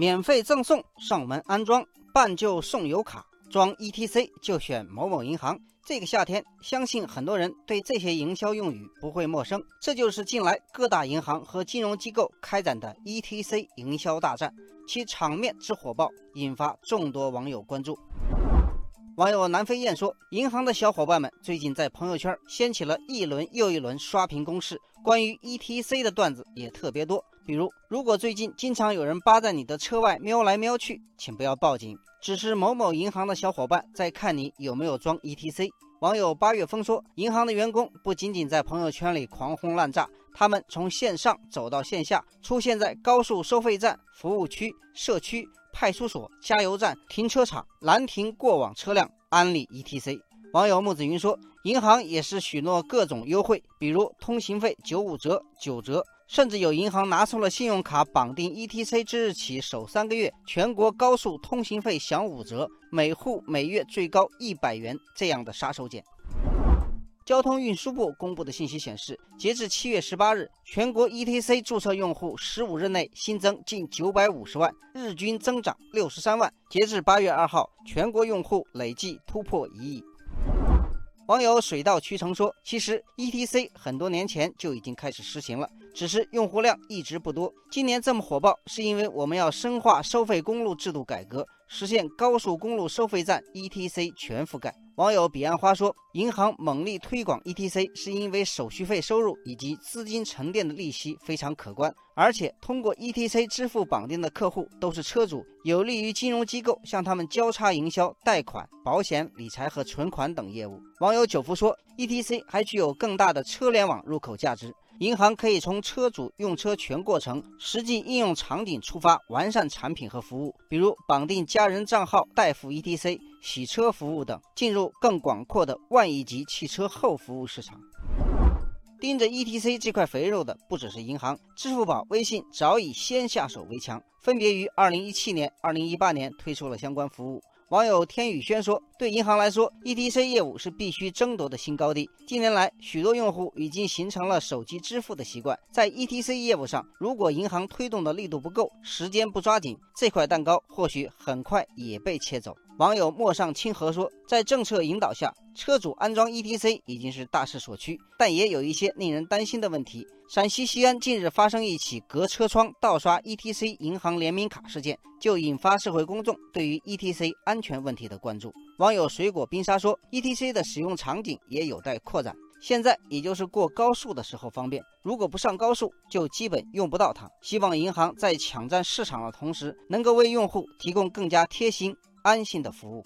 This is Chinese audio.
免费赠送上门安装，办就送油卡，装 ETC 就选某某银行。这个夏天，相信很多人对这些营销用语不会陌生。这就是近来各大银行和金融机构开展的 ETC 营销大战，其场面之火爆，引发众多网友关注。网友南飞燕说：“银行的小伙伴们最近在朋友圈掀起了一轮又一轮刷屏攻势，关于 ETC 的段子也特别多。比如，如果最近经常有人扒在你的车外瞄来瞄去，请不要报警，只是某某银行的小伙伴在看你有没有装 ETC。”网友八月风说：“银行的员工不仅仅在朋友圈里狂轰滥炸，他们从线上走到线下，出现在高速收费站、服务区、社区。”派出所、加油站、停车场拦停过往车辆，安利 ETC。网友木子云说，银行也是许诺各种优惠，比如通行费九五折、九折，甚至有银行拿出了信用卡绑定 ETC 之日起首三个月全国高速通行费享五折，每户每月最高一百元这样的杀手锏。交通运输部公布的信息显示，截至七月十八日，全国 ETC 注册用户十五日内新增近九百五十万，日均增长六十三万。截至八月二号，全国用户累计突破一亿。网友水到渠成说：“其实 ETC 很多年前就已经开始实行了，只是用户量一直不多。今年这么火爆，是因为我们要深化收费公路制度改革。”实现高速公路收费站 ETC 全覆盖。网友彼岸花说：“银行猛力推广 ETC，是因为手续费收入以及资金沉淀的利息非常可观，而且通过 ETC 支付绑定的客户都是车主，有利于金融机构向他们交叉营销贷款、保险、理财和存款等业务。”网友九福说：“ETC 还具有更大的车联网入口价值。”银行可以从车主用车全过程、实际应用场景出发，完善产品和服务，比如绑定家人账号代付 ETC、洗车服务等，进入更广阔的万亿级汽车后服务市场。盯着 ETC 这块肥肉的不只是银行，支付宝、微信早已先下手为强，分别于2017年、2018年推出了相关服务。网友天宇轩说：“对银行来说，ETC 业务是必须争夺的新高地。近年来，许多用户已经形成了手机支付的习惯。在 ETC 业务上，如果银行推动的力度不够，时间不抓紧，这块蛋糕或许很快也被切走。”网友陌上清河说：“在政策引导下，车主安装 ETC 已经是大势所趋，但也有一些令人担心的问题。陕西西安近日发生一起隔车窗盗刷 ETC 银行联名卡事件，就引发社会公众对于 ETC 安全问题的关注。网友水果冰沙说：“ETC 的使用场景也有待扩展，现在也就是过高速的时候方便，如果不上高速，就基本用不到它。希望银行在抢占市场的同时，能够为用户提供更加贴心。”安心的服务。